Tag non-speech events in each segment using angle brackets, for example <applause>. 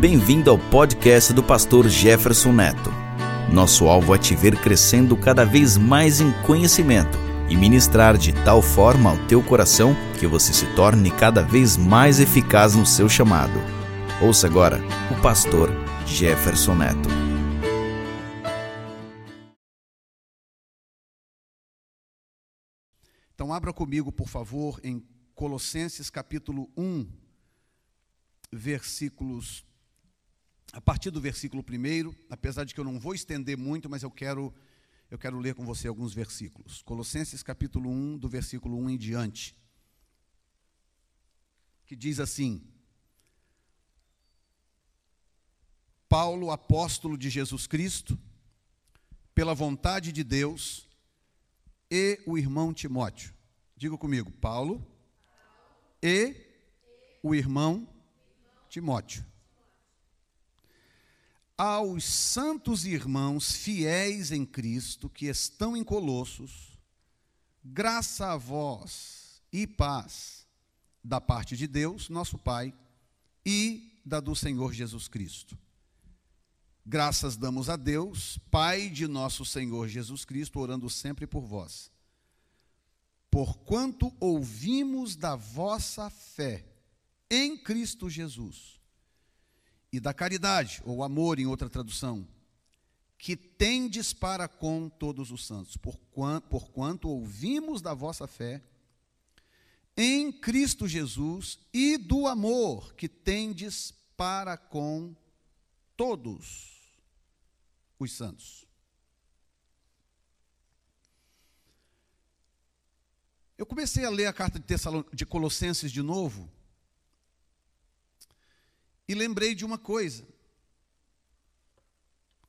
Bem-vindo ao podcast do pastor Jefferson Neto. Nosso alvo é te ver crescendo cada vez mais em conhecimento e ministrar de tal forma ao teu coração que você se torne cada vez mais eficaz no seu chamado. Ouça agora o pastor Jefferson Neto. Então abra comigo, por favor, em Colossenses capítulo 1, versículos a partir do versículo 1, apesar de que eu não vou estender muito, mas eu quero eu quero ler com você alguns versículos. Colossenses capítulo 1, do versículo 1 em diante. Que diz assim: Paulo, apóstolo de Jesus Cristo, pela vontade de Deus, e o irmão Timóteo. Diga comigo, Paulo e o irmão Timóteo. Aos santos irmãos fiéis em Cristo que estão em Colossos, graça a vós e paz da parte de Deus, nosso Pai, e da do Senhor Jesus Cristo. Graças damos a Deus, Pai de nosso Senhor Jesus Cristo, orando sempre por vós. Porquanto ouvimos da vossa fé em Cristo Jesus e da caridade, ou amor em outra tradução, que tendes para com todos os santos, porquanto, porquanto ouvimos da vossa fé em Cristo Jesus e do amor que tendes para com todos os santos. Eu comecei a ler a carta de, de Colossenses de novo e lembrei de uma coisa.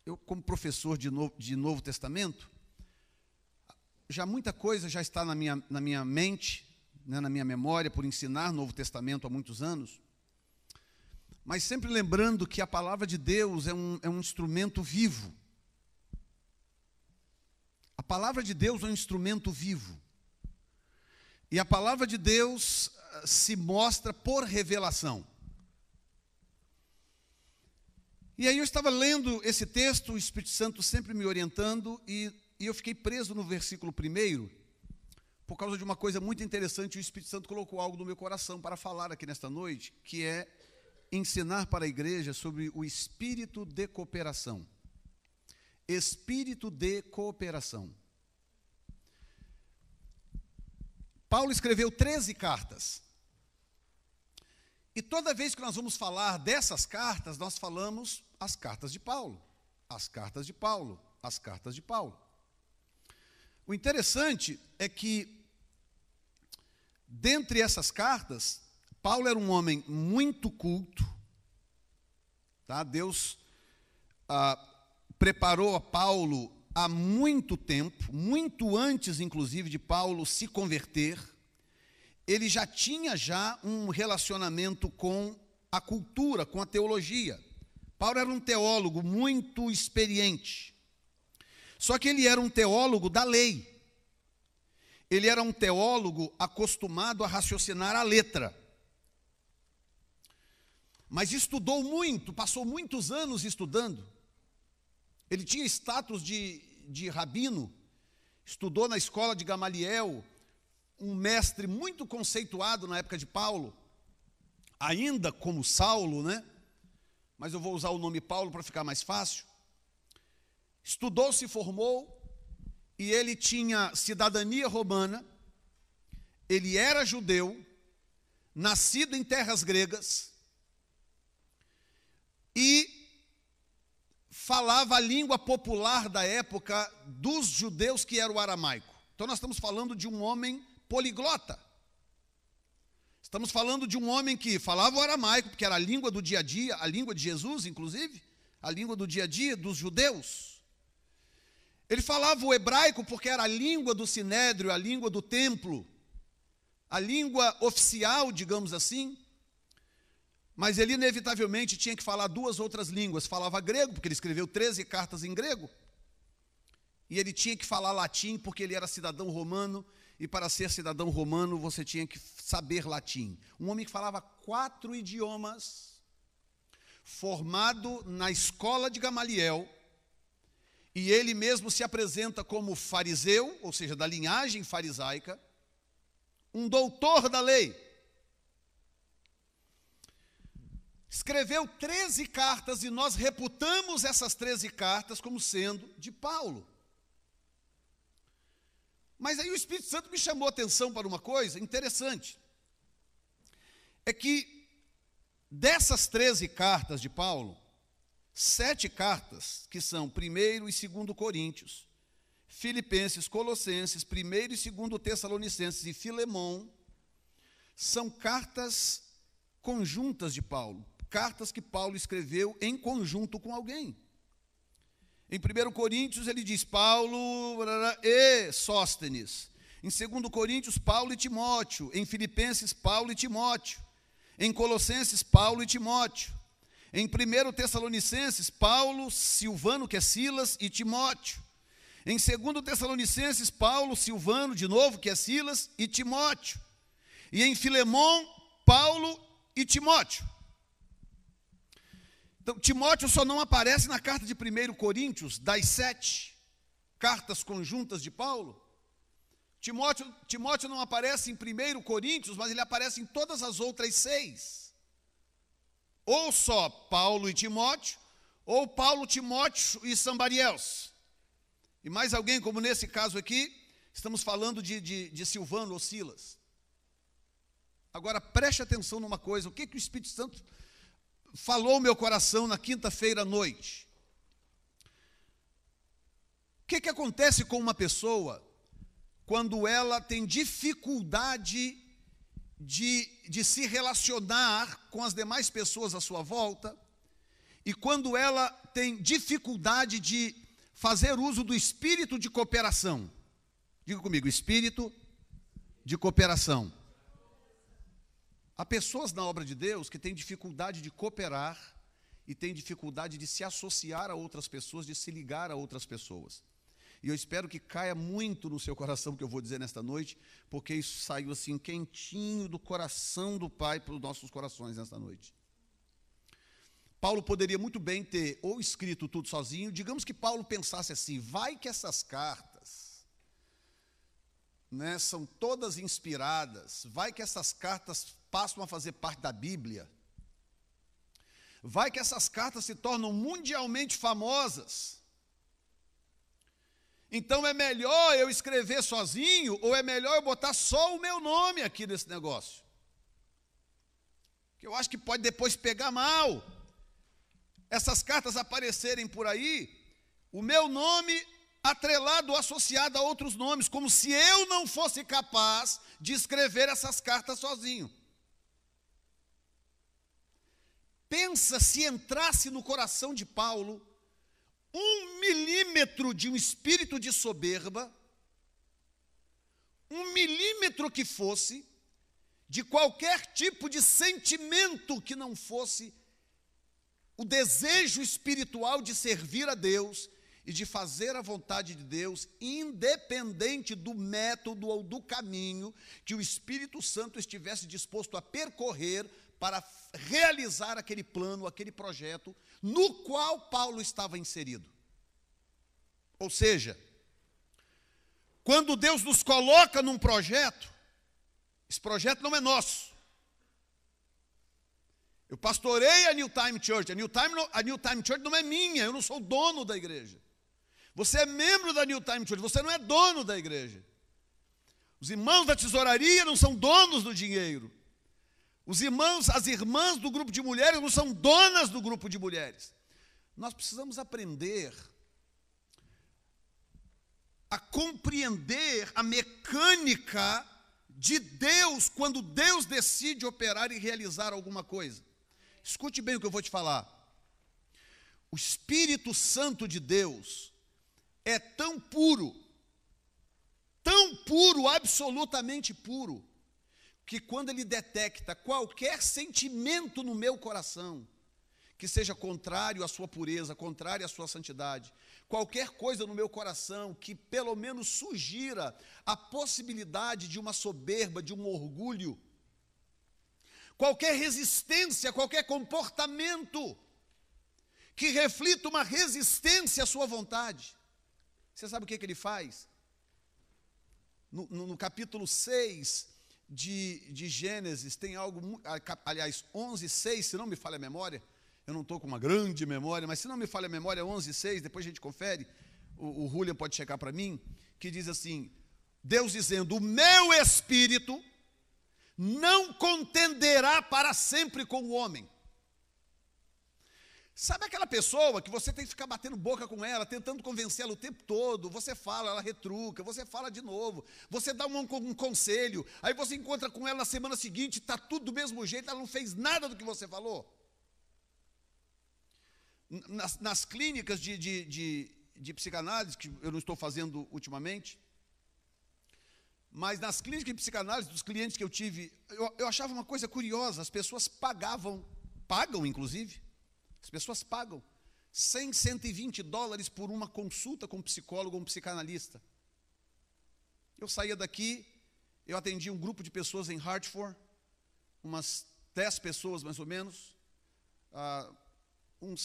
Eu, como professor de Novo, de Novo Testamento, já muita coisa já está na minha, na minha mente, né, na minha memória, por ensinar Novo Testamento há muitos anos. Mas sempre lembrando que a palavra de Deus é um, é um instrumento vivo. A palavra de Deus é um instrumento vivo. E a palavra de Deus ah, se mostra por revelação. E aí eu estava lendo esse texto, o Espírito Santo sempre me orientando, e, e eu fiquei preso no versículo primeiro, por causa de uma coisa muito interessante, o Espírito Santo colocou algo no meu coração para falar aqui nesta noite, que é ensinar para a igreja sobre o espírito de cooperação. Espírito de cooperação. Paulo escreveu 13 cartas. E toda vez que nós vamos falar dessas cartas, nós falamos as cartas de Paulo, as cartas de Paulo, as cartas de Paulo. O interessante é que, dentre essas cartas, Paulo era um homem muito culto, tá? Deus ah, preparou a Paulo há muito tempo, muito antes, inclusive, de Paulo se converter, ele já tinha já um relacionamento com a cultura, com a teologia. Paulo era um teólogo muito experiente. Só que ele era um teólogo da lei. Ele era um teólogo acostumado a raciocinar a letra. Mas estudou muito, passou muitos anos estudando. Ele tinha status de, de rabino, estudou na escola de Gamaliel, um mestre muito conceituado na época de Paulo, ainda como Saulo, né? Mas eu vou usar o nome Paulo para ficar mais fácil. Estudou, se formou, e ele tinha cidadania romana, ele era judeu, nascido em terras gregas, e falava a língua popular da época dos judeus, que era o aramaico. Então, nós estamos falando de um homem poliglota. Estamos falando de um homem que falava o aramaico, porque era a língua do dia a dia, a língua de Jesus, inclusive, a língua do dia a dia dos judeus. Ele falava o hebraico porque era a língua do sinédrio, a língua do templo, a língua oficial, digamos assim. Mas ele inevitavelmente tinha que falar duas outras línguas. Falava grego, porque ele escreveu 13 cartas em grego. E ele tinha que falar latim, porque ele era cidadão romano. E para ser cidadão romano, você tinha que saber latim. Um homem que falava quatro idiomas, formado na escola de Gamaliel, e ele mesmo se apresenta como fariseu, ou seja, da linhagem farisaica, um doutor da lei. Escreveu 13 cartas e nós reputamos essas 13 cartas como sendo de Paulo. Mas aí o Espírito Santo me chamou a atenção para uma coisa interessante. É que dessas 13 cartas de Paulo, sete cartas, que são 1 e 2 Coríntios, Filipenses, Colossenses, 1 e 2 Tessalonicenses e Filemão, são cartas conjuntas de Paulo, cartas que Paulo escreveu em conjunto com alguém. Em 1 Coríntios ele diz Paulo e Sóstenes. Em 2 Coríntios, Paulo e Timóteo. Em Filipenses, Paulo e Timóteo. Em Colossenses, Paulo e Timóteo. Em 1 Tessalonicenses, Paulo, Silvano, que é Silas, e Timóteo. Em 2 Tessalonicenses, Paulo, Silvano, de novo, que é Silas, e Timóteo. E em Filemão, Paulo e Timóteo. Então, Timóteo só não aparece na carta de 1 Coríntios, das sete cartas conjuntas de Paulo. Timóteo, Timóteo não aparece em 1 Coríntios, mas ele aparece em todas as outras seis. Ou só Paulo e Timóteo, ou Paulo, Timóteo e Sambariels. E mais alguém, como nesse caso aqui, estamos falando de, de, de Silvano ou Silas. Agora preste atenção numa coisa: o que, que o Espírito Santo falou meu coração na quinta-feira à noite. O que, que acontece com uma pessoa quando ela tem dificuldade de, de se relacionar com as demais pessoas à sua volta e quando ela tem dificuldade de fazer uso do espírito de cooperação? Diga comigo, espírito de cooperação. Há pessoas na obra de Deus que têm dificuldade de cooperar e têm dificuldade de se associar a outras pessoas, de se ligar a outras pessoas. E eu espero que caia muito no seu coração o que eu vou dizer nesta noite, porque isso saiu assim quentinho do coração do Pai para os nossos corações nesta noite. Paulo poderia muito bem ter ou escrito tudo sozinho, digamos que Paulo pensasse assim: vai que essas cartas né, são todas inspiradas, vai que essas cartas passam a fazer parte da Bíblia. Vai que essas cartas se tornam mundialmente famosas. Então é melhor eu escrever sozinho ou é melhor eu botar só o meu nome aqui nesse negócio? Que eu acho que pode depois pegar mal. Essas cartas aparecerem por aí, o meu nome atrelado ou associado a outros nomes, como se eu não fosse capaz de escrever essas cartas sozinho. Pensa se entrasse no coração de Paulo um milímetro de um espírito de soberba, um milímetro que fosse, de qualquer tipo de sentimento que não fosse o desejo espiritual de servir a Deus e de fazer a vontade de Deus, independente do método ou do caminho que o Espírito Santo estivesse disposto a percorrer para realizar aquele plano, aquele projeto no qual Paulo estava inserido. Ou seja, quando Deus nos coloca num projeto, esse projeto não é nosso. Eu pastorei a New Time Church. A New Time, a New Time Church não é minha, eu não sou dono da igreja. Você é membro da New Time Church, você não é dono da igreja. Os irmãos da tesouraria não são donos do dinheiro. Os irmãos, as irmãs do grupo de mulheres não são donas do grupo de mulheres. Nós precisamos aprender a compreender a mecânica de Deus quando Deus decide operar e realizar alguma coisa. Escute bem o que eu vou te falar. O Espírito Santo de Deus é tão puro, tão puro, absolutamente puro, que quando ele detecta qualquer sentimento no meu coração, que seja contrário à sua pureza, contrário à sua santidade, qualquer coisa no meu coração que pelo menos sugira a possibilidade de uma soberba, de um orgulho, qualquer resistência, qualquer comportamento que reflita uma resistência à sua vontade. Você sabe o que, que ele faz? No, no, no capítulo 6 de, de, Gênesis, tem algo, aliás, 11, 6, se não me falha a memória, eu não estou com uma grande memória, mas se não me falha a memória, 11, 6, depois a gente confere, o, o Julian pode checar para mim, que diz assim, Deus dizendo, o meu espírito não contenderá para sempre com o homem. Sabe aquela pessoa que você tem que ficar batendo boca com ela, tentando convencê-la o tempo todo? Você fala, ela retruca, você fala de novo, você dá um, um conselho, aí você encontra com ela na semana seguinte, está tudo do mesmo jeito, ela não fez nada do que você falou. Nas, nas clínicas de, de, de, de psicanálise, que eu não estou fazendo ultimamente, mas nas clínicas de psicanálise dos clientes que eu tive, eu, eu achava uma coisa curiosa: as pessoas pagavam, pagam inclusive, as pessoas pagam 100, 120 dólares por uma consulta com um psicólogo ou um psicanalista. Eu saía daqui, eu atendi um grupo de pessoas em Hartford, umas 10 pessoas mais ou menos. Uh, um,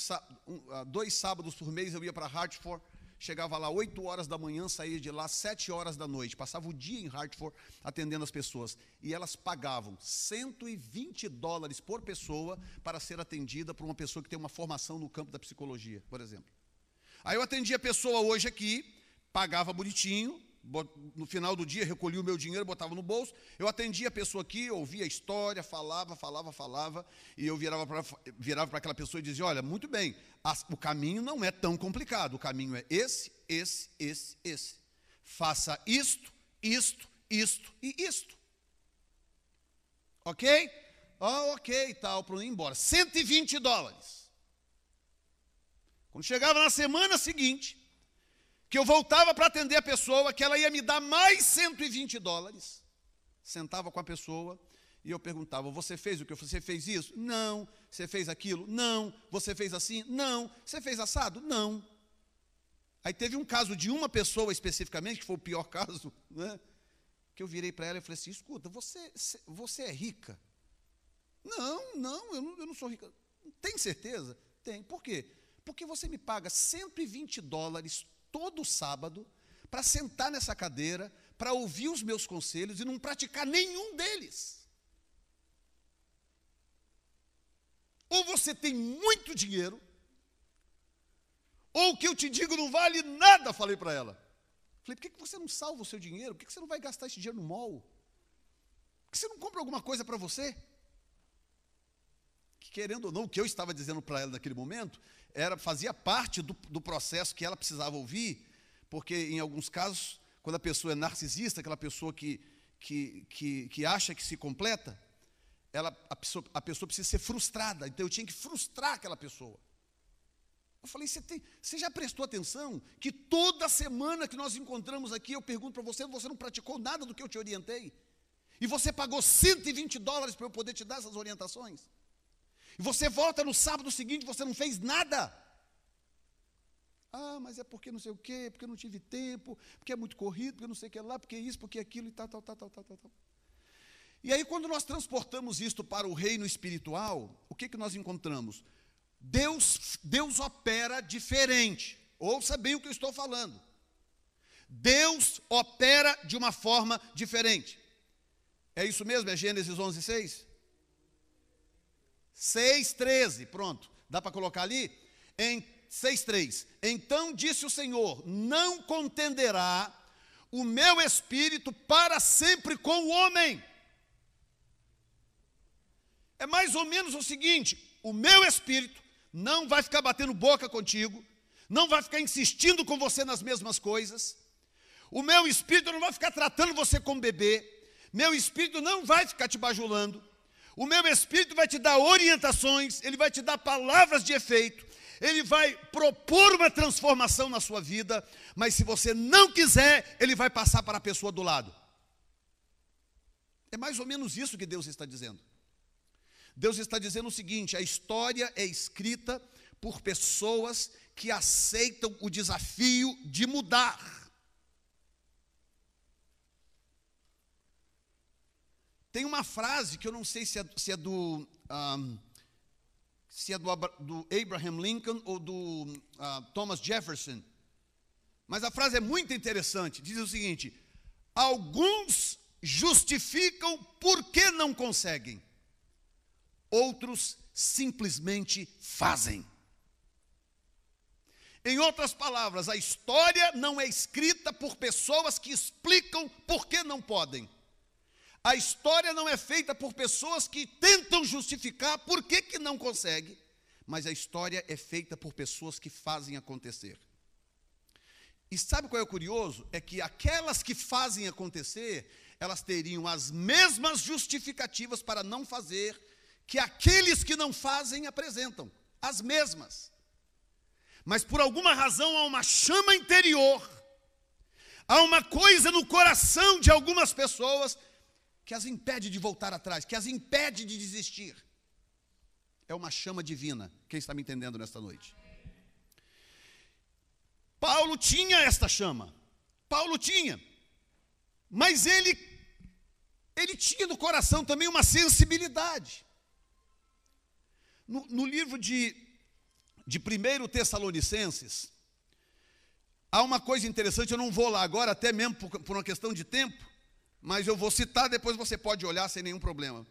um, uh, dois sábados por mês eu ia para Hartford chegava lá 8 horas da manhã, saía de lá 7 horas da noite, passava o dia em Hartford atendendo as pessoas. E elas pagavam 120 dólares por pessoa para ser atendida por uma pessoa que tem uma formação no campo da psicologia, por exemplo. Aí eu atendi a pessoa hoje aqui, pagava bonitinho, no final do dia recolhia o meu dinheiro, botava no bolso. Eu atendia a pessoa aqui, ouvia a história, falava, falava, falava, e eu virava para virava aquela pessoa e dizia: Olha, muito bem, o caminho não é tão complicado, o caminho é esse, esse, esse, esse. Faça isto, isto, isto e isto. Ok? Oh, ok, tal, para ir embora. 120 dólares. Quando chegava na semana seguinte, que eu voltava para atender a pessoa, que ela ia me dar mais 120 dólares. Sentava com a pessoa e eu perguntava: Você fez o que? Você fez isso? Não. Você fez aquilo? Não. Você fez assim? Não. Você fez assado? Não. Aí teve um caso de uma pessoa especificamente, que foi o pior <laughs> caso, né? que eu virei para ela e falei assim: Escuta, você, você é rica? Não, não eu, não, eu não sou rica. Tem certeza? Tem. Por quê? Porque você me paga 120 dólares todo sábado para sentar nessa cadeira, para ouvir os meus conselhos e não praticar nenhum deles. Ou você tem muito dinheiro, ou o que eu te digo não vale nada, falei para ela. Falei, por que você não salva o seu dinheiro? Por que você não vai gastar esse dinheiro no mall? Por que você não compra alguma coisa para você? Que, querendo ou não, o que eu estava dizendo para ela naquele momento era fazia parte do, do processo que ela precisava ouvir, porque em alguns casos, quando a pessoa é narcisista, aquela pessoa que, que, que, que acha que se completa, ela, a, pessoa, a pessoa precisa ser frustrada. Então eu tinha que frustrar aquela pessoa. Eu falei, você, tem, você já prestou atenção que toda semana que nós encontramos aqui, eu pergunto para você, você não praticou nada do que eu te orientei? E você pagou 120 dólares para eu poder te dar essas orientações? E você volta no sábado seguinte, você não fez nada. Ah, mas é porque não sei o quê, porque não tive tempo, porque é muito corrido, porque não sei o que lá, porque isso, porque aquilo e tal, tal, tal, tal, tal, tal. E aí, quando nós transportamos isto para o reino espiritual, o que, que nós encontramos? Deus, Deus opera diferente. Ouça bem o que eu estou falando. Deus opera de uma forma diferente. É isso mesmo? É Gênesis 11, 6? 6,13, pronto. Dá para colocar ali? Em 6,3. Então disse o Senhor: Não contenderá o meu espírito para sempre com o homem. É mais ou menos o seguinte: o meu espírito não vai ficar batendo boca contigo, não vai ficar insistindo com você nas mesmas coisas, o meu espírito não vai ficar tratando você como bebê, meu espírito não vai ficar te bajulando, o meu Espírito vai te dar orientações, ele vai te dar palavras de efeito, ele vai propor uma transformação na sua vida, mas se você não quiser, ele vai passar para a pessoa do lado. É mais ou menos isso que Deus está dizendo. Deus está dizendo o seguinte: a história é escrita por pessoas que aceitam o desafio de mudar. Tem uma frase que eu não sei se é, se é do. Um, se é do, do Abraham Lincoln ou do uh, Thomas Jefferson. Mas a frase é muito interessante. Diz o seguinte: alguns justificam porque não conseguem, outros simplesmente fazem. Em outras palavras, a história não é escrita por pessoas que explicam por que não podem. A história não é feita por pessoas que tentam justificar por que, que não consegue, mas a história é feita por pessoas que fazem acontecer. E sabe qual é o curioso? É que aquelas que fazem acontecer, elas teriam as mesmas justificativas para não fazer que aqueles que não fazem apresentam, as mesmas. Mas por alguma razão há uma chama interior, há uma coisa no coração de algumas pessoas que as impede de voltar atrás, que as impede de desistir. É uma chama divina. Quem está me entendendo nesta noite? Paulo tinha esta chama. Paulo tinha. Mas ele ele tinha no coração também uma sensibilidade. No, no livro de, de 1 Tessalonicenses, há uma coisa interessante, eu não vou lá agora, até mesmo por, por uma questão de tempo, mas eu vou citar, depois você pode olhar sem nenhum problema.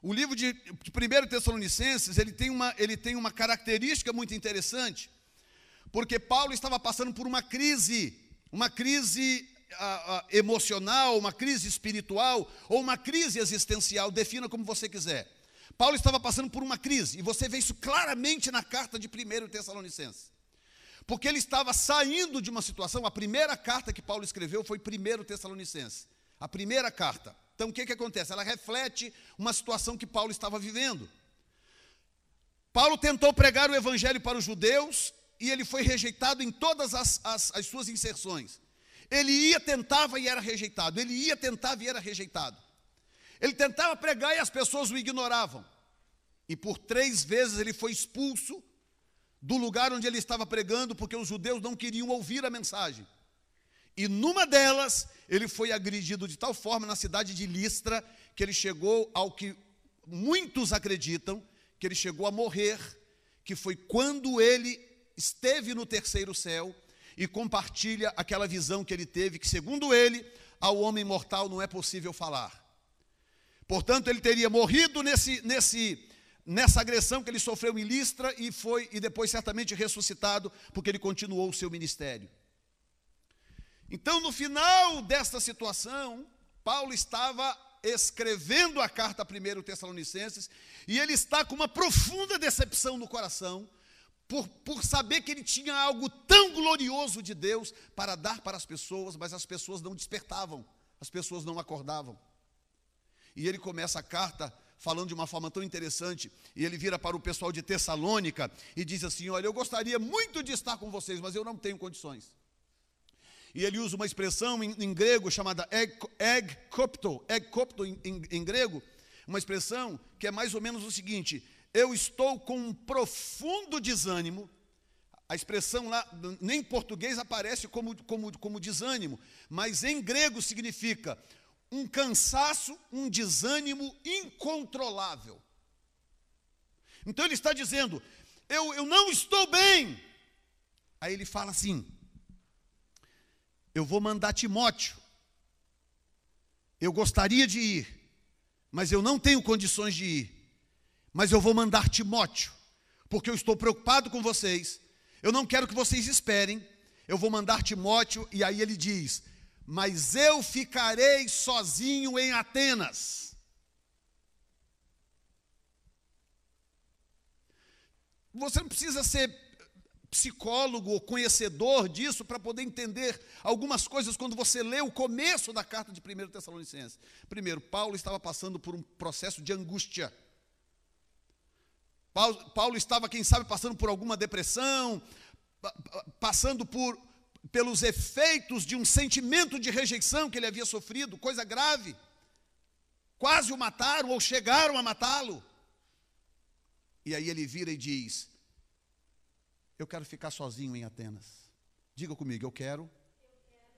O livro de, de 1 Tessalonicenses, ele tem, uma, ele tem uma característica muito interessante, porque Paulo estava passando por uma crise, uma crise a, a, emocional, uma crise espiritual, ou uma crise existencial, defina como você quiser. Paulo estava passando por uma crise, e você vê isso claramente na carta de 1 Tessalonicenses. Porque ele estava saindo de uma situação, a primeira carta que Paulo escreveu foi 1 Tessalonicenses. A primeira carta. Então o que, que acontece? Ela reflete uma situação que Paulo estava vivendo. Paulo tentou pregar o evangelho para os judeus e ele foi rejeitado em todas as, as, as suas inserções. Ele ia, tentava e era rejeitado. Ele ia, tentava e era rejeitado. Ele tentava pregar e as pessoas o ignoravam. E por três vezes ele foi expulso do lugar onde ele estava pregando, porque os judeus não queriam ouvir a mensagem. E numa delas, ele foi agredido de tal forma na cidade de Listra, que ele chegou ao que muitos acreditam, que ele chegou a morrer, que foi quando ele esteve no terceiro céu e compartilha aquela visão que ele teve, que segundo ele, ao homem mortal não é possível falar. Portanto, ele teria morrido nesse, nesse, nessa agressão que ele sofreu em Listra e foi e depois certamente ressuscitado, porque ele continuou o seu ministério. Então, no final desta situação, Paulo estava escrevendo a carta a 1 Tessalonicenses e ele está com uma profunda decepção no coração, por, por saber que ele tinha algo tão glorioso de Deus para dar para as pessoas, mas as pessoas não despertavam, as pessoas não acordavam. E ele começa a carta falando de uma forma tão interessante, e ele vira para o pessoal de Tessalônica e diz assim: Olha, eu gostaria muito de estar com vocês, mas eu não tenho condições e ele usa uma expressão em, em grego chamada egkopto, egkopto em, em, em grego, uma expressão que é mais ou menos o seguinte: eu estou com um profundo desânimo. A expressão lá, nem em português aparece como, como, como desânimo, mas em grego significa um cansaço, um desânimo incontrolável. Então ele está dizendo: eu, eu não estou bem. Aí ele fala assim: eu vou mandar Timóteo. Eu gostaria de ir, mas eu não tenho condições de ir. Mas eu vou mandar Timóteo, porque eu estou preocupado com vocês. Eu não quero que vocês esperem. Eu vou mandar Timóteo, e aí ele diz: Mas eu ficarei sozinho em Atenas. Você não precisa ser psicólogo ou conhecedor disso para poder entender algumas coisas quando você lê o começo da carta de 1 Tessalonicenses. Primeiro, Paulo estava passando por um processo de angústia. Paulo, Paulo estava, quem sabe, passando por alguma depressão, passando por pelos efeitos de um sentimento de rejeição que ele havia sofrido, coisa grave. Quase o mataram ou chegaram a matá-lo. E aí ele vira e diz: eu quero ficar sozinho em Atenas. Diga comigo, eu quero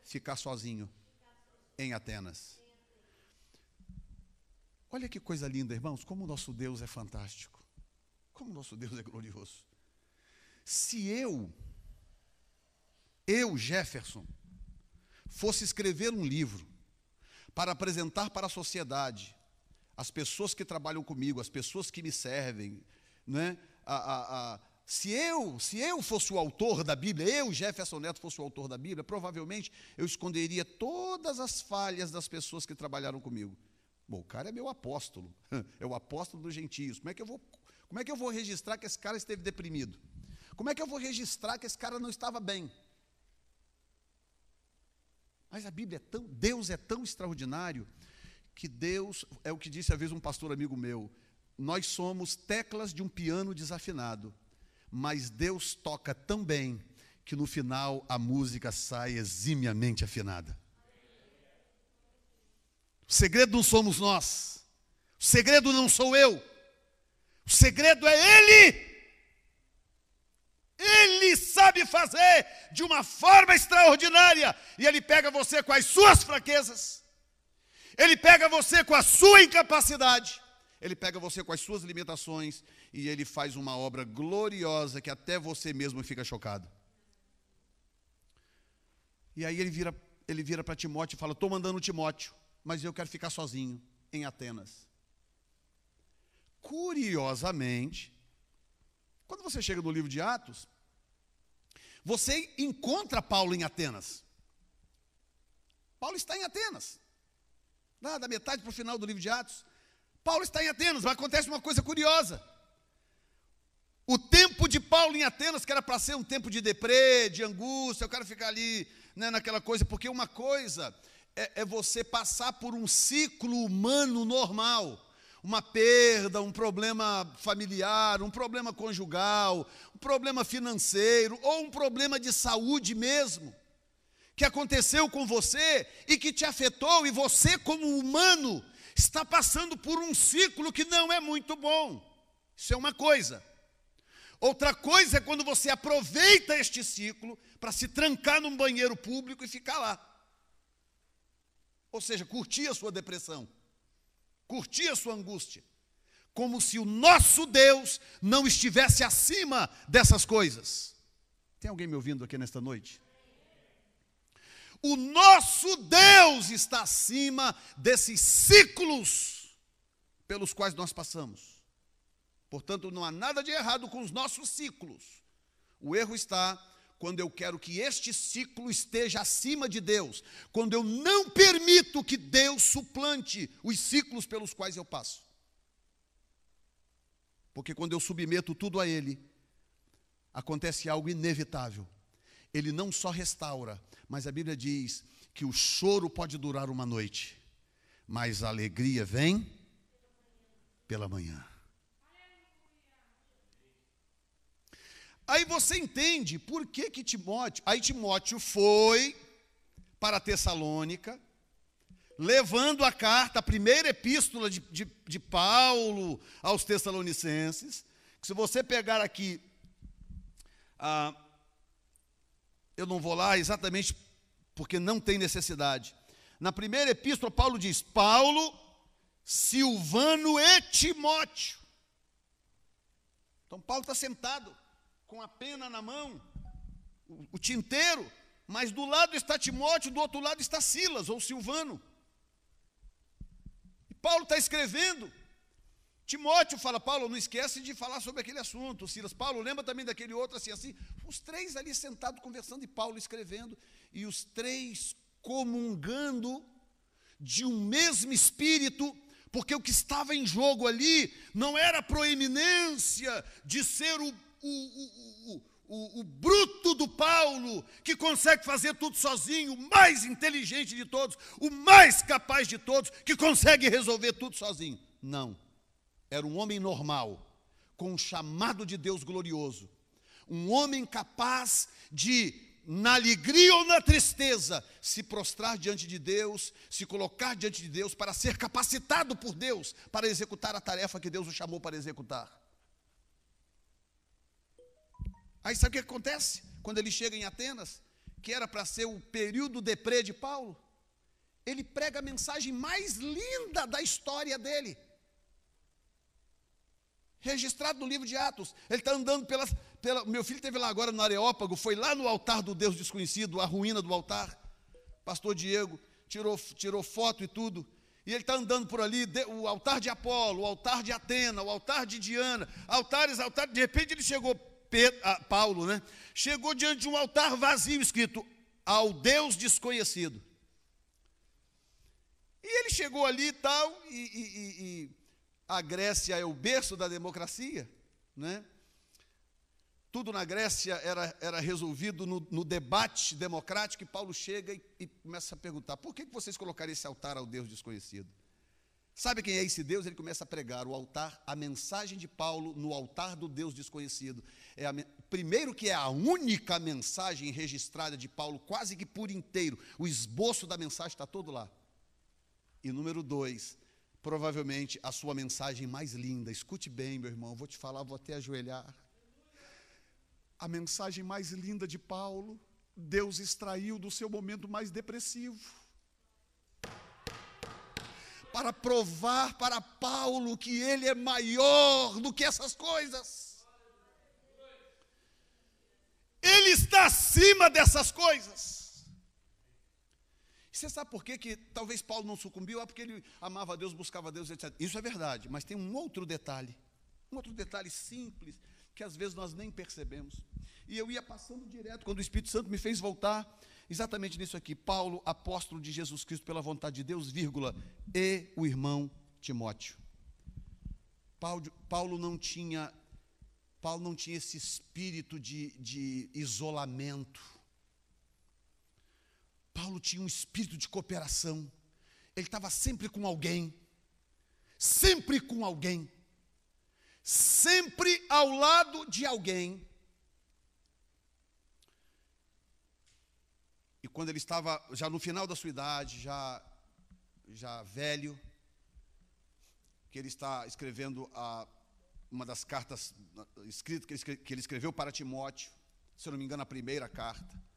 ficar sozinho em Atenas. Olha que coisa linda, irmãos, como o nosso Deus é fantástico. Como nosso Deus é glorioso. Se eu, eu, Jefferson, fosse escrever um livro para apresentar para a sociedade as pessoas que trabalham comigo, as pessoas que me servem, né? a, a, a se eu, se eu fosse o autor da Bíblia, eu, Jefferson Neto, fosse o autor da Bíblia, provavelmente eu esconderia todas as falhas das pessoas que trabalharam comigo. Bom, o cara é meu apóstolo, <laughs> é o apóstolo dos gentios. Como é que eu vou, como é que eu vou registrar que esse cara esteve deprimido? Como é que eu vou registrar que esse cara não estava bem? Mas a Bíblia é tão, Deus é tão extraordinário que Deus, é o que disse a vez um pastor amigo meu, nós somos teclas de um piano desafinado mas Deus toca tão bem que no final a música sai eximiamente afinada. O segredo não somos nós, o segredo não sou eu, o segredo é Ele. Ele sabe fazer de uma forma extraordinária, e Ele pega você com as suas fraquezas, Ele pega você com a sua incapacidade, Ele pega você com as suas limitações e ele faz uma obra gloriosa que até você mesmo fica chocado. E aí ele vira, ele vira para Timóteo e fala: Estou mandando Timóteo, mas eu quero ficar sozinho em Atenas. Curiosamente, quando você chega no livro de Atos, você encontra Paulo em Atenas. Paulo está em Atenas. da metade para o final do livro de Atos. Paulo está em Atenas, mas acontece uma coisa curiosa. O tempo de Paulo em Atenas, que era para ser um tempo de deprê, de angústia, eu quero ficar ali né, naquela coisa, porque uma coisa é, é você passar por um ciclo humano normal uma perda, um problema familiar, um problema conjugal, um problema financeiro ou um problema de saúde mesmo, que aconteceu com você e que te afetou, e você, como humano, está passando por um ciclo que não é muito bom. Isso é uma coisa. Outra coisa é quando você aproveita este ciclo para se trancar num banheiro público e ficar lá. Ou seja, curtir a sua depressão, curtir a sua angústia, como se o nosso Deus não estivesse acima dessas coisas. Tem alguém me ouvindo aqui nesta noite? O nosso Deus está acima desses ciclos pelos quais nós passamos. Portanto, não há nada de errado com os nossos ciclos. O erro está quando eu quero que este ciclo esteja acima de Deus, quando eu não permito que Deus suplante os ciclos pelos quais eu passo. Porque quando eu submeto tudo a Ele, acontece algo inevitável. Ele não só restaura, mas a Bíblia diz que o choro pode durar uma noite, mas a alegria vem pela manhã. Aí você entende por que que Timóteo, aí Timóteo foi para Tessalônica, levando a carta, a primeira epístola de, de, de Paulo aos Tessalonicenses, que se você pegar aqui, ah, eu não vou lá exatamente porque não tem necessidade. Na primeira epístola, Paulo diz: Paulo, Silvano e Timóteo. Então, Paulo está sentado com a pena na mão, o, tinteiro, mas do lado está Timóteo, do outro lado está Silas ou Silvano. E Paulo está escrevendo. Timóteo fala, Paulo, não esquece de falar sobre aquele assunto. Silas, Paulo, lembra também daquele outro assim, assim. Os três ali sentados conversando e Paulo escrevendo, e os três comungando de um mesmo espírito, porque o que estava em jogo ali não era a proeminência de ser o o, o, o, o, bruto do Paulo, que consegue fazer tudo sozinho, o mais inteligente de todos, o mais capaz de todos, que consegue resolver tudo sozinho. Não. Era um homem normal, com um chamado de Deus glorioso. Um homem capaz de, na alegria ou na tristeza, se prostrar diante de Deus, se colocar diante de Deus, para ser capacitado por Deus para executar a tarefa que Deus o chamou para executar. Aí sabe o que acontece? Quando ele chega em Atenas, que era para ser o período deprê de Paulo, ele prega a mensagem mais linda da história dele. Registrado no livro de Atos. Ele está andando pelas. Pela, meu filho esteve lá agora no Areópago, foi lá no altar do Deus desconhecido, a ruína do altar. Pastor Diego tirou, tirou foto e tudo. E ele está andando por ali, o altar de Apolo, o altar de Atena, o altar de Diana, altares, altares. De repente ele chegou, Pedro, ah, Paulo, né? Chegou diante de um altar vazio, escrito ao Deus desconhecido. E ele chegou ali tal, e, e, e a Grécia é o berço da democracia, né? Tudo na Grécia era, era resolvido no, no debate democrático, e Paulo chega e, e, começa a perguntar: por que vocês colocaram esse altar ao Deus desconhecido? Sabe quem é esse Deus? Ele começa a pregar o altar, a mensagem de Paulo no altar do Deus desconhecido. É a, primeiro que é a única mensagem registrada de Paulo, quase que por inteiro. O esboço da mensagem está todo lá. E número dois, provavelmente a sua mensagem mais linda. Escute bem, meu irmão, vou te falar, vou até ajoelhar. A mensagem mais linda de Paulo, Deus extraiu do seu momento mais depressivo. Para provar para Paulo que ele é maior do que essas coisas. Ele está acima dessas coisas. Você sabe por quê que talvez Paulo não sucumbiu? É porque ele amava Deus, buscava Deus, etc. Isso é verdade, mas tem um outro detalhe, um outro detalhe simples, que às vezes nós nem percebemos. E eu ia passando direto, quando o Espírito Santo me fez voltar, exatamente nisso aqui. Paulo, apóstolo de Jesus Cristo pela vontade de Deus, vírgula, e o irmão Timóteo. Paulo, Paulo não tinha Paulo não tinha esse espírito de, de isolamento Paulo tinha um espírito de cooperação. Ele estava sempre com alguém. Sempre com alguém. Sempre ao lado de alguém. E quando ele estava já no final da sua idade, já, já velho, que ele está escrevendo a, uma das cartas escritas que ele escreveu para Timóteo, se eu não me engano, a primeira carta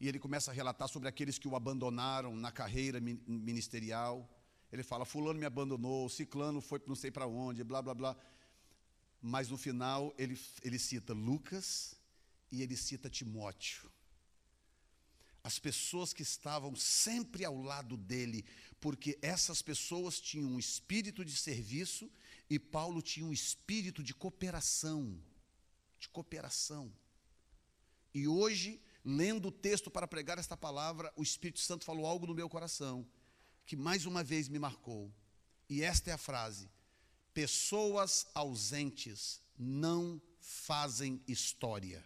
e ele começa a relatar sobre aqueles que o abandonaram na carreira ministerial. Ele fala: Fulano me abandonou, Ciclano foi não sei para onde, blá, blá, blá. Mas no final ele, ele cita Lucas e ele cita Timóteo. As pessoas que estavam sempre ao lado dele, porque essas pessoas tinham um espírito de serviço e Paulo tinha um espírito de cooperação. De cooperação. E hoje lendo o texto para pregar esta palavra, o Espírito Santo falou algo no meu coração que mais uma vez me marcou. E esta é a frase: pessoas ausentes não fazem história.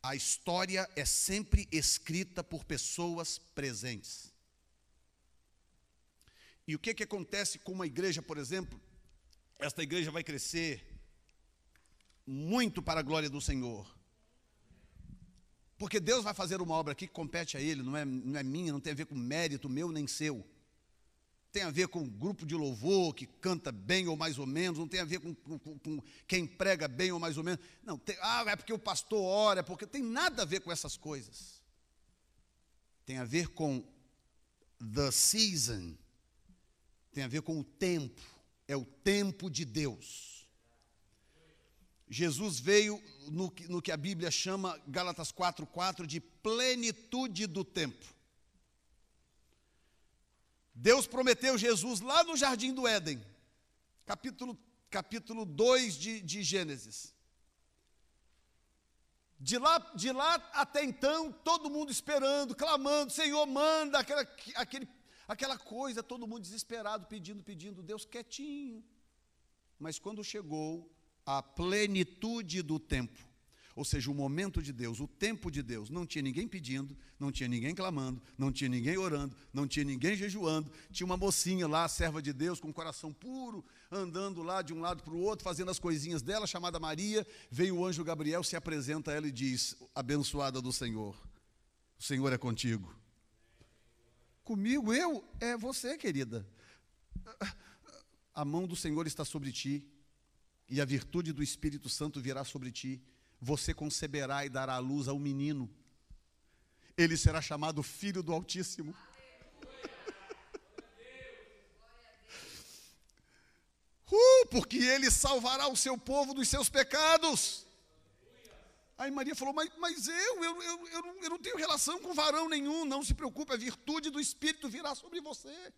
A história é sempre escrita por pessoas presentes. E o que, que acontece com uma igreja, por exemplo? Esta igreja vai crescer, muito para a glória do Senhor. Porque Deus vai fazer uma obra aqui que compete a Ele, não é, não é minha, não tem a ver com mérito meu nem seu. Tem a ver com grupo de louvor que canta bem ou mais ou menos, não tem a ver com, com, com quem prega bem ou mais ou menos. Não, tem, ah, é porque o pastor ora, é porque tem nada a ver com essas coisas. Tem a ver com the season, tem a ver com o tempo, é o tempo de Deus. Jesus veio no que, no que a Bíblia chama, Gálatas 4,4, de plenitude do tempo. Deus prometeu Jesus lá no jardim do Éden, capítulo, capítulo 2 de, de Gênesis. De lá, de lá até então, todo mundo esperando, clamando, Senhor, manda aquela, aquele, aquela coisa, todo mundo desesperado, pedindo, pedindo, Deus quietinho. Mas quando chegou a plenitude do tempo. Ou seja, o momento de Deus, o tempo de Deus. Não tinha ninguém pedindo, não tinha ninguém clamando, não tinha ninguém orando, não tinha ninguém jejuando. Tinha uma mocinha lá, serva de Deus, com o coração puro, andando lá de um lado para o outro, fazendo as coisinhas dela, chamada Maria. Veio o anjo Gabriel, se apresenta a ela e diz: Abençoada do Senhor, o Senhor é contigo. Comigo, eu? É você, querida. A mão do Senhor está sobre ti e a virtude do Espírito Santo virá sobre ti. Você conceberá e dará à luz a um menino. Ele será chamado Filho do Altíssimo. <laughs> porque ele salvará o seu povo dos seus pecados. Aí Maria falou: Mas, mas eu, eu, eu, eu, não, eu não tenho relação com varão nenhum, não se preocupe, a virtude do Espírito virá sobre você.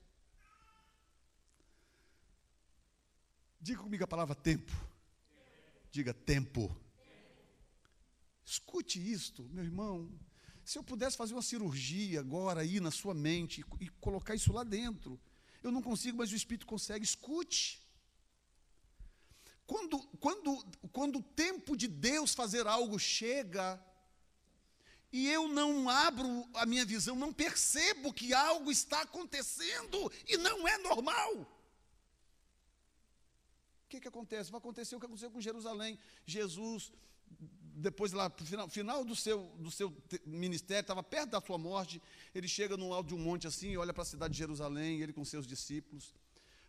Diga comigo a palavra tempo. Diga tempo. Escute isto, meu irmão. Se eu pudesse fazer uma cirurgia agora aí na sua mente e, colocar isso lá dentro, eu não consigo, mas o Espírito consegue. Escute. Quando, quando, quando o tempo de Deus fazer algo chega, e eu não abro a minha visão, não percebo que algo está acontecendo e não é normal. O que, que acontece? Vai acontecer o que aconteceu com Jerusalém. Jesus, depois lá, no final, final do seu, do seu ministério, estava perto da sua morte, ele chega no alto de um monte assim, olha para a cidade de Jerusalém, ele com seus discípulos.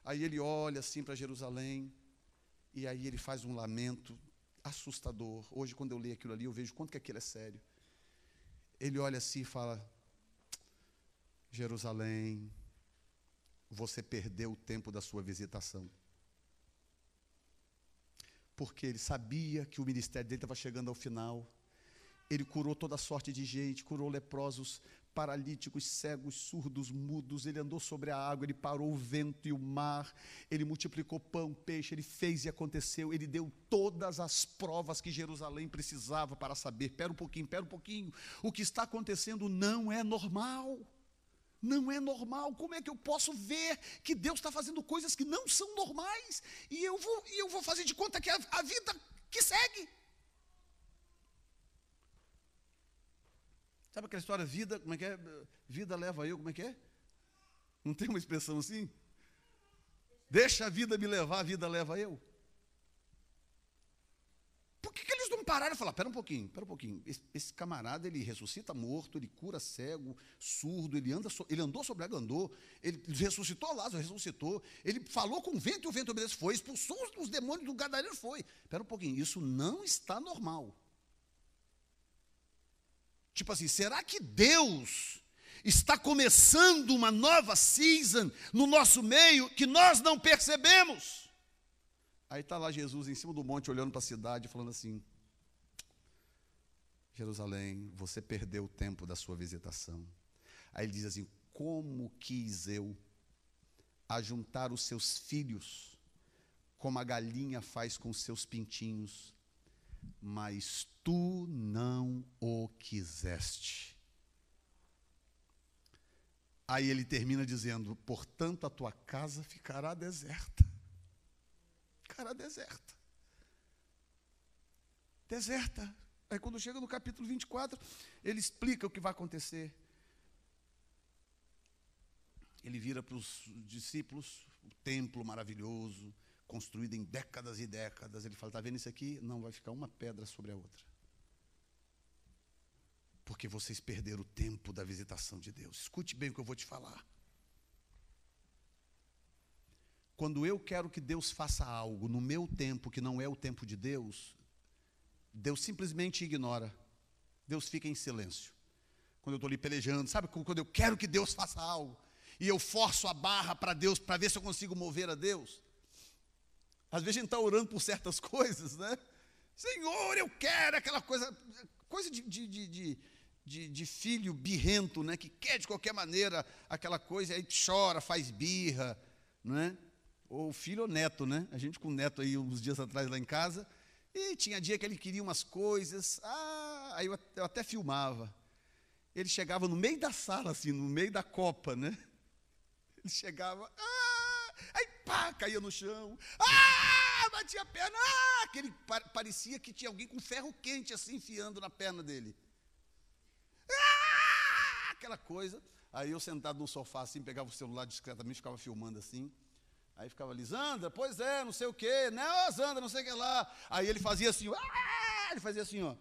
Aí ele olha assim para Jerusalém, e aí ele faz um lamento assustador. Hoje, quando eu leio aquilo ali, eu vejo quanto que aquilo é sério. Ele olha assim e fala: Jerusalém, você perdeu o tempo da sua visitação. Porque ele sabia que o ministério dele estava chegando ao final. Ele curou toda sorte de gente, curou leprosos, paralíticos, cegos, surdos, mudos, ele andou sobre a água, ele parou o vento e o mar, ele multiplicou pão, peixe, ele fez e aconteceu, ele deu todas as provas que Jerusalém precisava para saber. Pera um pouquinho, pera um pouquinho, o que está acontecendo não é normal. Não é normal. Como é que eu posso ver que Deus está fazendo coisas que não são normais e eu vou, e eu vou fazer de conta que é a, a vida que segue? Sabe aquela história, vida, como é que é? Vida leva eu, como é que é? Não tem uma expressão assim? Deixa a vida me levar, a vida leva eu. Por que, que eles não pararam e falaram, pera um pouquinho, pera um pouquinho, esse, esse, camarada, ele ressuscita morto, ele cura cego, surdo, ele, anda so, ele andou sobre a água, andou, ele ressuscitou Lázaro, ressuscitou, ele falou com o vento e o vento obedeceu, foi, expulsou os demônios do Gadareno, foi. Pera um pouquinho, isso não está normal. Tipo assim, será que Deus está começando uma nova season no nosso meio que nós não percebemos? Aí está lá Jesus em cima do monte olhando para a cidade, falando assim: Jerusalém, você perdeu o tempo da sua visitação. Aí ele diz assim: Como quis eu ajuntar os seus filhos, como a galinha faz com seus pintinhos, mas tu não o quiseste. Aí ele termina dizendo: portanto, a tua casa ficará deserta. Ficará deserta. Deserta. Aí quando chega no capítulo 24, ele explica o que vai acontecer. Ele vira para os discípulos, o templo maravilhoso, construído em décadas e décadas. Ele fala: está vendo isso aqui? Não vai ficar uma pedra sobre a outra. Porque vocês perderam o tempo da visitação de Deus. Escute bem o que eu vou te falar. Quando eu quero que Deus faça algo no meu tempo, que não é o tempo de Deus, Deus simplesmente ignora. Deus fica em silêncio. Quando eu estou ali pelejando, sabe quando eu quero que Deus faça algo, e eu forço a barra para Deus, para ver se eu consigo mover a Deus. Às vezes a gente está orando por certas <laughs> coisas, né? Senhor, eu quero aquela coisa, coisa de, de, de, de, de filho birrento, né? Que quer de qualquer maneira aquela coisa, aí chora, faz birra, não é? Ou filho ou neto, né? A gente com o neto aí uns dias atrás lá em casa, e tinha dia que ele queria umas coisas, ah, aí eu, até filmava. Ele chegava no meio da sala, assim, no meio da copa, né? <laughs> Ele chegava, ah, aí pá, caía no chão, ah, batia a perna, ah, aquele, parecia que tinha alguém com ferro quente assim enfiando na perna dele. Ah, aquela coisa. Aí eu sentado no sofá assim, pegava o celular discretamente, ficava filmando assim. Aí ficava ali, pois é, não sei o quê, né, ô Zandra, não sei o que lá. Aí ele fazia assim, ah, ele fazia assim, ó.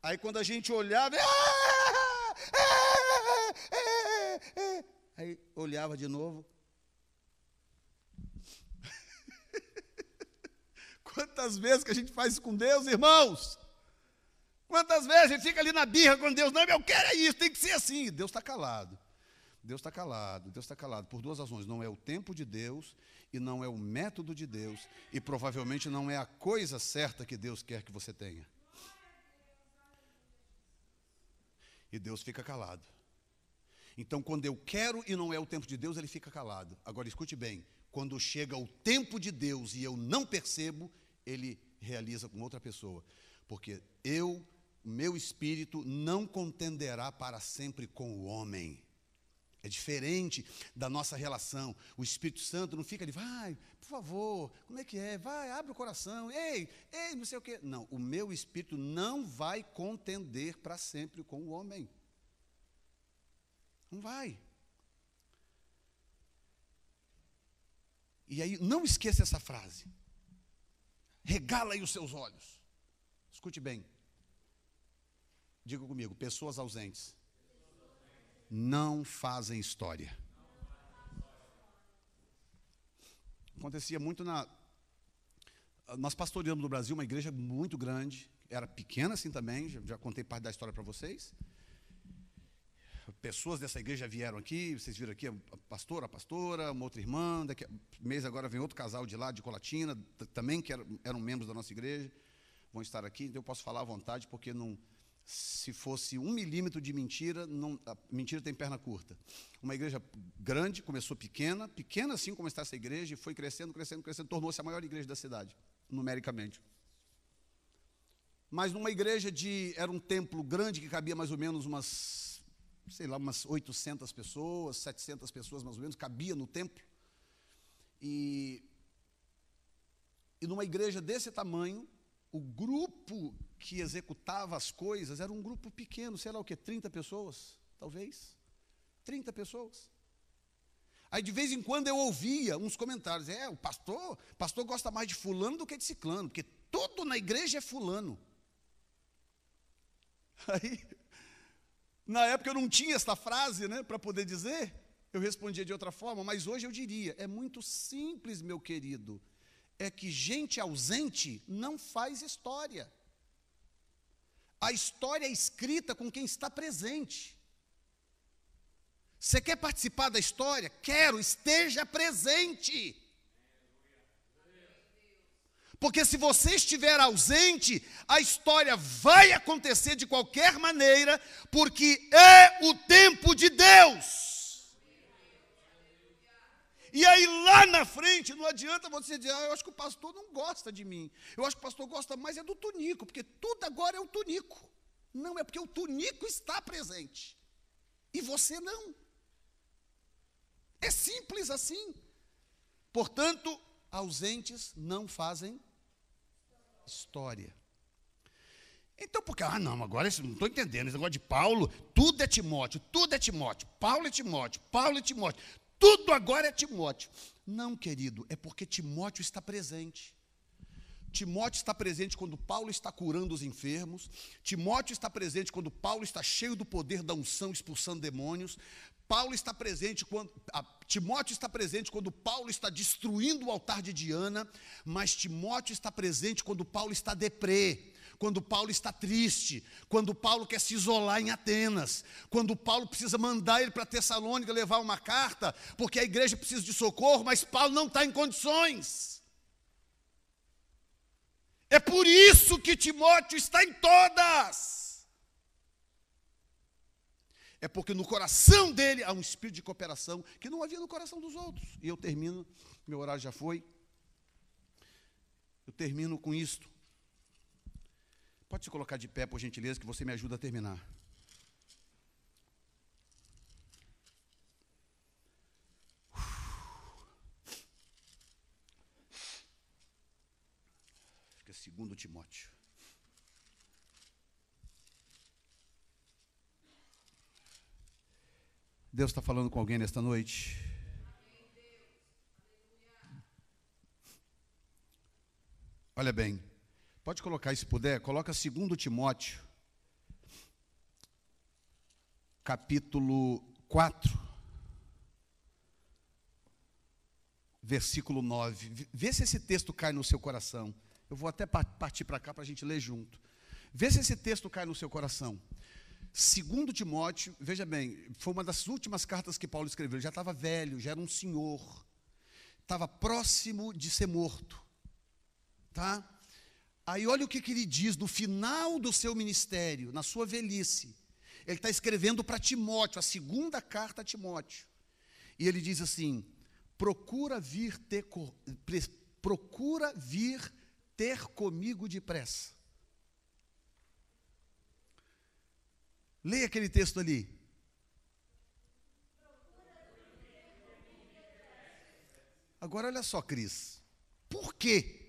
Aí quando a gente olhava, ah, ah, ah, aí olhava de novo. <laughs> Quantas vezes que a gente faz isso com Deus, irmãos? Quantas vezes a gente fica ali na birra com Deus, não, eu quero é isso, tem que ser assim. Deus está calado. Deus está calado, Deus está calado por duas razões. Não é o tempo de Deus e não é o método de Deus e provavelmente não é a coisa certa que Deus quer que você tenha. E Deus fica calado. Então, quando eu quero e não é o tempo de Deus, ele fica calado. Agora, escute bem: quando chega o tempo de Deus e eu não percebo, ele realiza com outra pessoa. Porque eu, meu espírito, não contenderá para sempre com o homem. É diferente da nossa relação. O Espírito Santo não fica ali, vai, por favor, como é que é? Vai, abre o coração, ei, ei, não sei o quê. Não, o meu espírito não vai contender para sempre com o homem. Não vai. E aí, não esqueça essa frase. Regala aí os seus olhos. Escute bem. Diga comigo, pessoas ausentes não fazem história. Acontecia muito na. Nós pastoreamos no Brasil uma igreja muito grande, era pequena assim também, já, já contei parte da história para vocês. Pessoas dessa igreja vieram aqui, vocês viram aqui a pastora, a pastora, uma outra irmã, daqui a mês agora vem outro casal de lá, de Colatina, também que eram, eram membros da nossa igreja, vão estar aqui, então eu posso falar à vontade, porque não, se fosse um milímetro de mentira, não, a mentira tem perna curta. Uma igreja grande, começou pequena, pequena assim como está essa igreja, e foi crescendo, crescendo, crescendo, tornou-se a maior igreja da cidade, numericamente. Mas numa igreja de. Era um templo grande que cabia mais ou menos umas, sei lá, umas 800 pessoas, 700 pessoas mais ou menos, cabia no templo. E, e numa igreja desse tamanho, o grupo que executava as coisas era um grupo pequeno, sei lá o que, 30 pessoas, talvez. 30 pessoas. Aí de vez em quando eu ouvia uns comentários, é, o pastor, pastor gosta mais de fulano do que de ciclano, porque tudo na igreja é fulano. <laughs> Aí, na época eu não tinha esta frase, né, para poder dizer, eu respondia de outra forma, mas hoje eu diria, é muito simples, meu querido, é que gente ausente não faz história. A história é escrita com quem está presente. Você quer participar da história? Quero, esteja presente. Porque se você estiver ausente, a história vai acontecer de qualquer maneira, porque é o tempo de Deus. E aí lá na frente, não adianta você dizer, ah, eu acho que o pastor não gosta de mim. Eu acho que o pastor gosta mais é do tunico, porque tudo agora é o tunico. Não, é porque o tunico está presente. E você não. É simples assim. Portanto, ausentes não fazem história. Então, porque, ah, não, agora não estou entendendo, esse negócio de Paulo, tudo é Timóteo, tudo é Timóteo, Paulo é Timóteo, Paulo é Timóteo, tudo agora é Timóteo. Não, querido, é porque Timóteo está presente. Timóteo está presente quando Paulo está curando os enfermos. Timóteo está presente quando Paulo está cheio do poder da unção, expulsando demônios. Paulo está presente quando a, Timóteo está presente quando Paulo está destruindo o altar de Diana, mas Timóteo está presente quando Paulo está deprê quando Paulo está triste, quando Paulo quer se isolar em Atenas, quando Paulo precisa mandar ele para Tessalônica levar uma carta, porque a igreja precisa de socorro, mas Paulo não está em condições. É por isso que Timóteo está em todas. É porque no coração dele há um espírito de cooperação que não havia no coração dos outros. E eu termino, meu horário já foi. Eu termino com isto. Pode se colocar de pé, por gentileza, que você me ajuda a terminar. Fica segundo Timóteo. Deus está falando com alguém nesta noite. Olha bem. Pode colocar, se puder, coloca 2 Timóteo, capítulo 4, versículo 9. Vê se esse texto cai no seu coração. Eu vou até partir para cá para a gente ler junto. Vê se esse texto cai no seu coração. Segundo Timóteo, veja bem, foi uma das últimas cartas que Paulo escreveu. Ele já estava velho, já era um senhor, estava próximo de ser morto, tá? Aí olha o que, que ele diz no final do seu ministério, na sua velhice. Ele está escrevendo para Timóteo, a segunda carta a Timóteo. E ele diz assim: procura vir ter, procura vir ter comigo depressa. Leia aquele texto ali. Agora olha só, Cris. Por quê?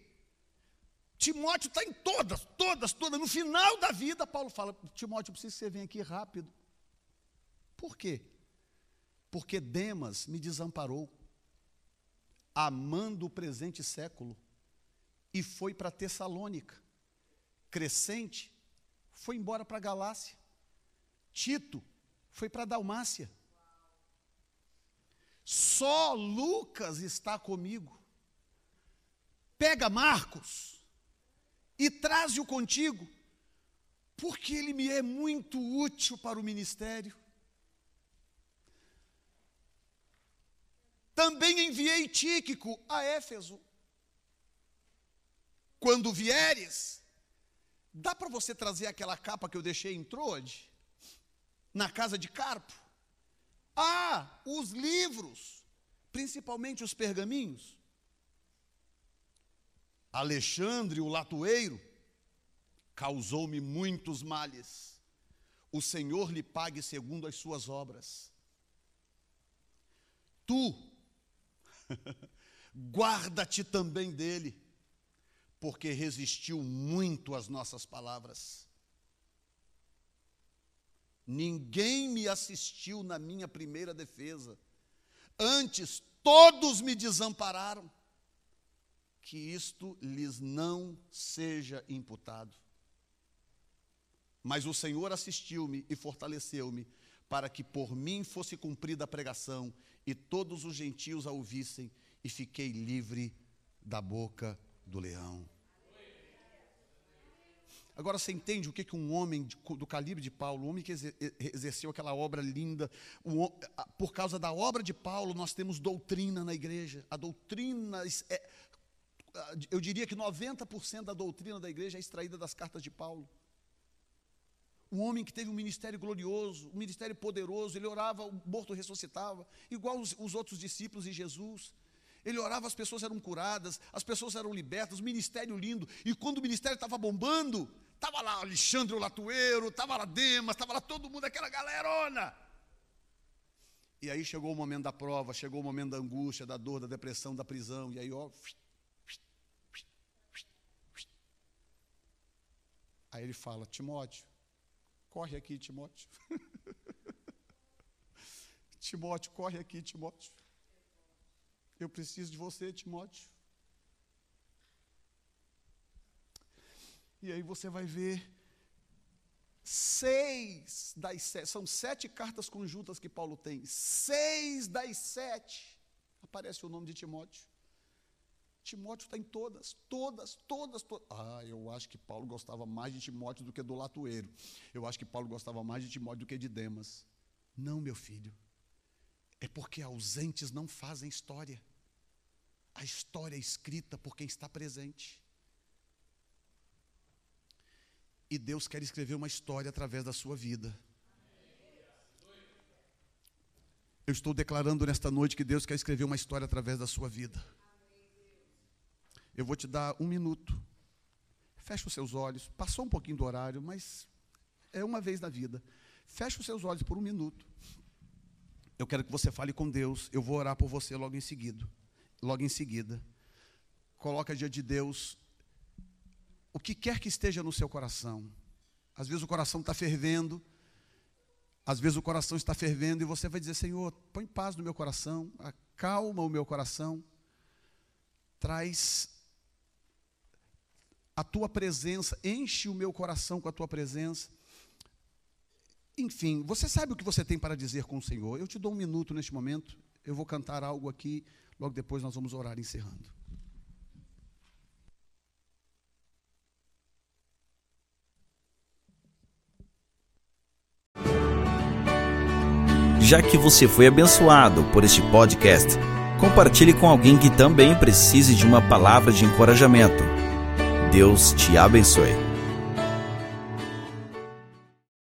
Timóteo está em todas, todas, todas. No final da vida, Paulo fala: Timóteo, preciso que você venha aqui rápido. Por quê? Porque Demas me desamparou, amando o presente século, e foi para Tessalônica. Crescente foi embora para Galácia. Tito foi para Dalmácia. Só Lucas está comigo. Pega Marcos e traze-o contigo, porque ele me é muito útil para o ministério. Também enviei Tíquico a Éfeso. Quando vieres, dá para você trazer aquela capa que eu deixei em Troade? na casa de Carpo. Ah, os livros, principalmente os pergaminhos. Alexandre, o latoeiro, causou-me muitos males. O Senhor lhe pague segundo as suas obras. Tu, <laughs> guarda-te também dele, porque resistiu muito às nossas palavras. Ninguém me assistiu na minha primeira defesa. Antes, todos me desampararam. Que isto lhes não seja imputado. Mas o Senhor assistiu-me e fortaleceu-me, para que por mim fosse cumprida a pregação e todos os gentios a ouvissem, e fiquei livre da boca do leão. Agora você entende o que, que um homem do calibre de Paulo, um homem que exerceu aquela obra linda, por causa da obra de Paulo, nós temos doutrina na igreja. A doutrina, é, eu diria que 90% da doutrina da igreja é extraída das cartas de Paulo. Um homem que teve um ministério glorioso, um ministério poderoso, ele orava, o morto ressuscitava, igual os, os outros discípulos de Jesus. Ele orava, as pessoas eram curadas, as pessoas eram libertas, ministério lindo. E quando o ministério estava bombando, Estava lá Alexandre o Latueiro, estava lá Demas, estava lá todo mundo, aquela galerona. E aí chegou o momento da prova, chegou o momento da angústia, da dor, da depressão, da prisão. E aí, ó. Aí ele fala: Timóteo, corre aqui, Timóteo. <laughs> Timóteo, corre aqui, Timóteo. Eu preciso de você, Timóteo. E aí você vai ver seis das sete, são sete cartas conjuntas que Paulo tem, seis das sete, aparece o nome de Timóteo. Timóteo está em todas, todas, todas, todas. Ah, eu acho que Paulo gostava mais de Timóteo do que do latoeiro. Eu acho que Paulo gostava mais de Timóteo do que de Demas. Não, meu filho. É porque ausentes não fazem história. A história é escrita por quem está presente. E Deus quer escrever uma história através da sua vida. Eu estou declarando nesta noite que Deus quer escrever uma história através da sua vida. Eu vou te dar um minuto. Feche os seus olhos. Passou um pouquinho do horário, mas é uma vez na vida. Feche os seus olhos por um minuto. Eu quero que você fale com Deus. Eu vou orar por você logo em seguida. Logo em seguida. Coloca diante de Deus o que quer que esteja no seu coração. Às vezes o coração está fervendo, às vezes o coração está fervendo e você vai dizer: Senhor, põe paz no meu coração, acalma o meu coração, traz a tua presença, enche o meu coração com a tua presença. Enfim, você sabe o que você tem para dizer com o Senhor. Eu te dou um minuto neste momento, eu vou cantar algo aqui, logo depois nós vamos orar encerrando. Já que você foi abençoado por este podcast, compartilhe com alguém que também precise de uma palavra de encorajamento. Deus te abençoe.